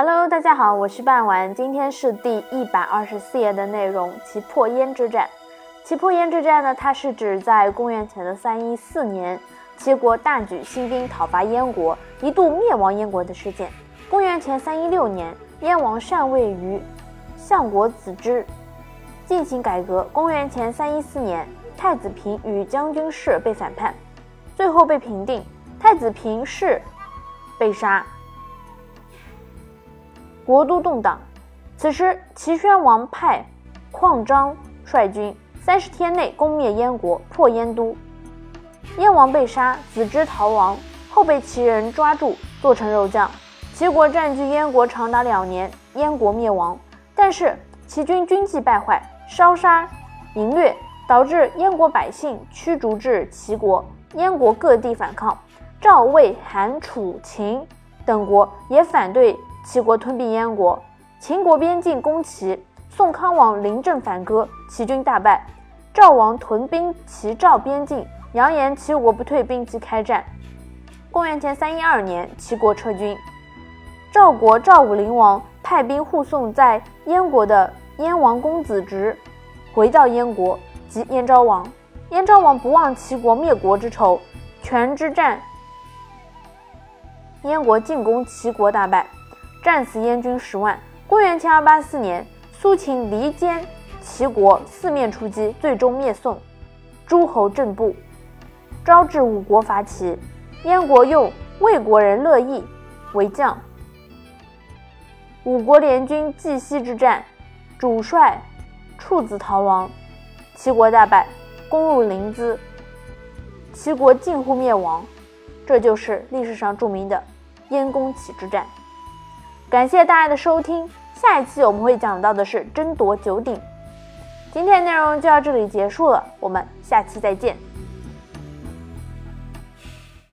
Hello，大家好，我是半丸，今天是第一百二十四页的内容，其破燕之战。其破燕之战呢，它是指在公元前的三一四年，齐国大举兴兵讨伐燕国，一度灭亡燕国的事件。公元前三一六年，燕王禅位于相国子之进行改革。公元前三一四年，太子平与将军氏被反叛，最后被平定，太子平氏被杀。国都动荡，此时齐宣王派匡章率军，三十天内攻灭燕国，破燕都。燕王被杀，子之逃亡，后被齐人抓住，做成肉酱。齐国占据燕国长达两年，燕国灭亡。但是齐军军纪败坏，烧杀淫掠，导致燕国百姓驱逐至齐国。燕国各地反抗，赵、魏、韩、楚、秦等国也反对。齐国吞并燕国，秦国边境攻齐，宋康王临阵反戈，齐军大败。赵王屯兵齐赵边境，扬言齐国不退兵即开战。公元前三一二年，齐国撤军。赵国赵武灵王派兵护送在燕国的燕王公子直回到燕国，即燕昭王。燕昭王不忘齐国灭国之仇，全之战，燕国进攻齐国大败。战死燕军十万。公元前二八四年，苏秦离间齐国，四面出击，最终灭宋。诸侯震怒招致五国伐齐，燕国用魏国人乐毅为将。五国联军绩西之战，主帅处子逃亡，齐国大败，攻入临淄，齐国近乎灭亡。这就是历史上著名的燕公齐之战。感谢大家的收听，下一期我们会讲到的是争夺九鼎。今天内容就到这里结束了，我们下期再见。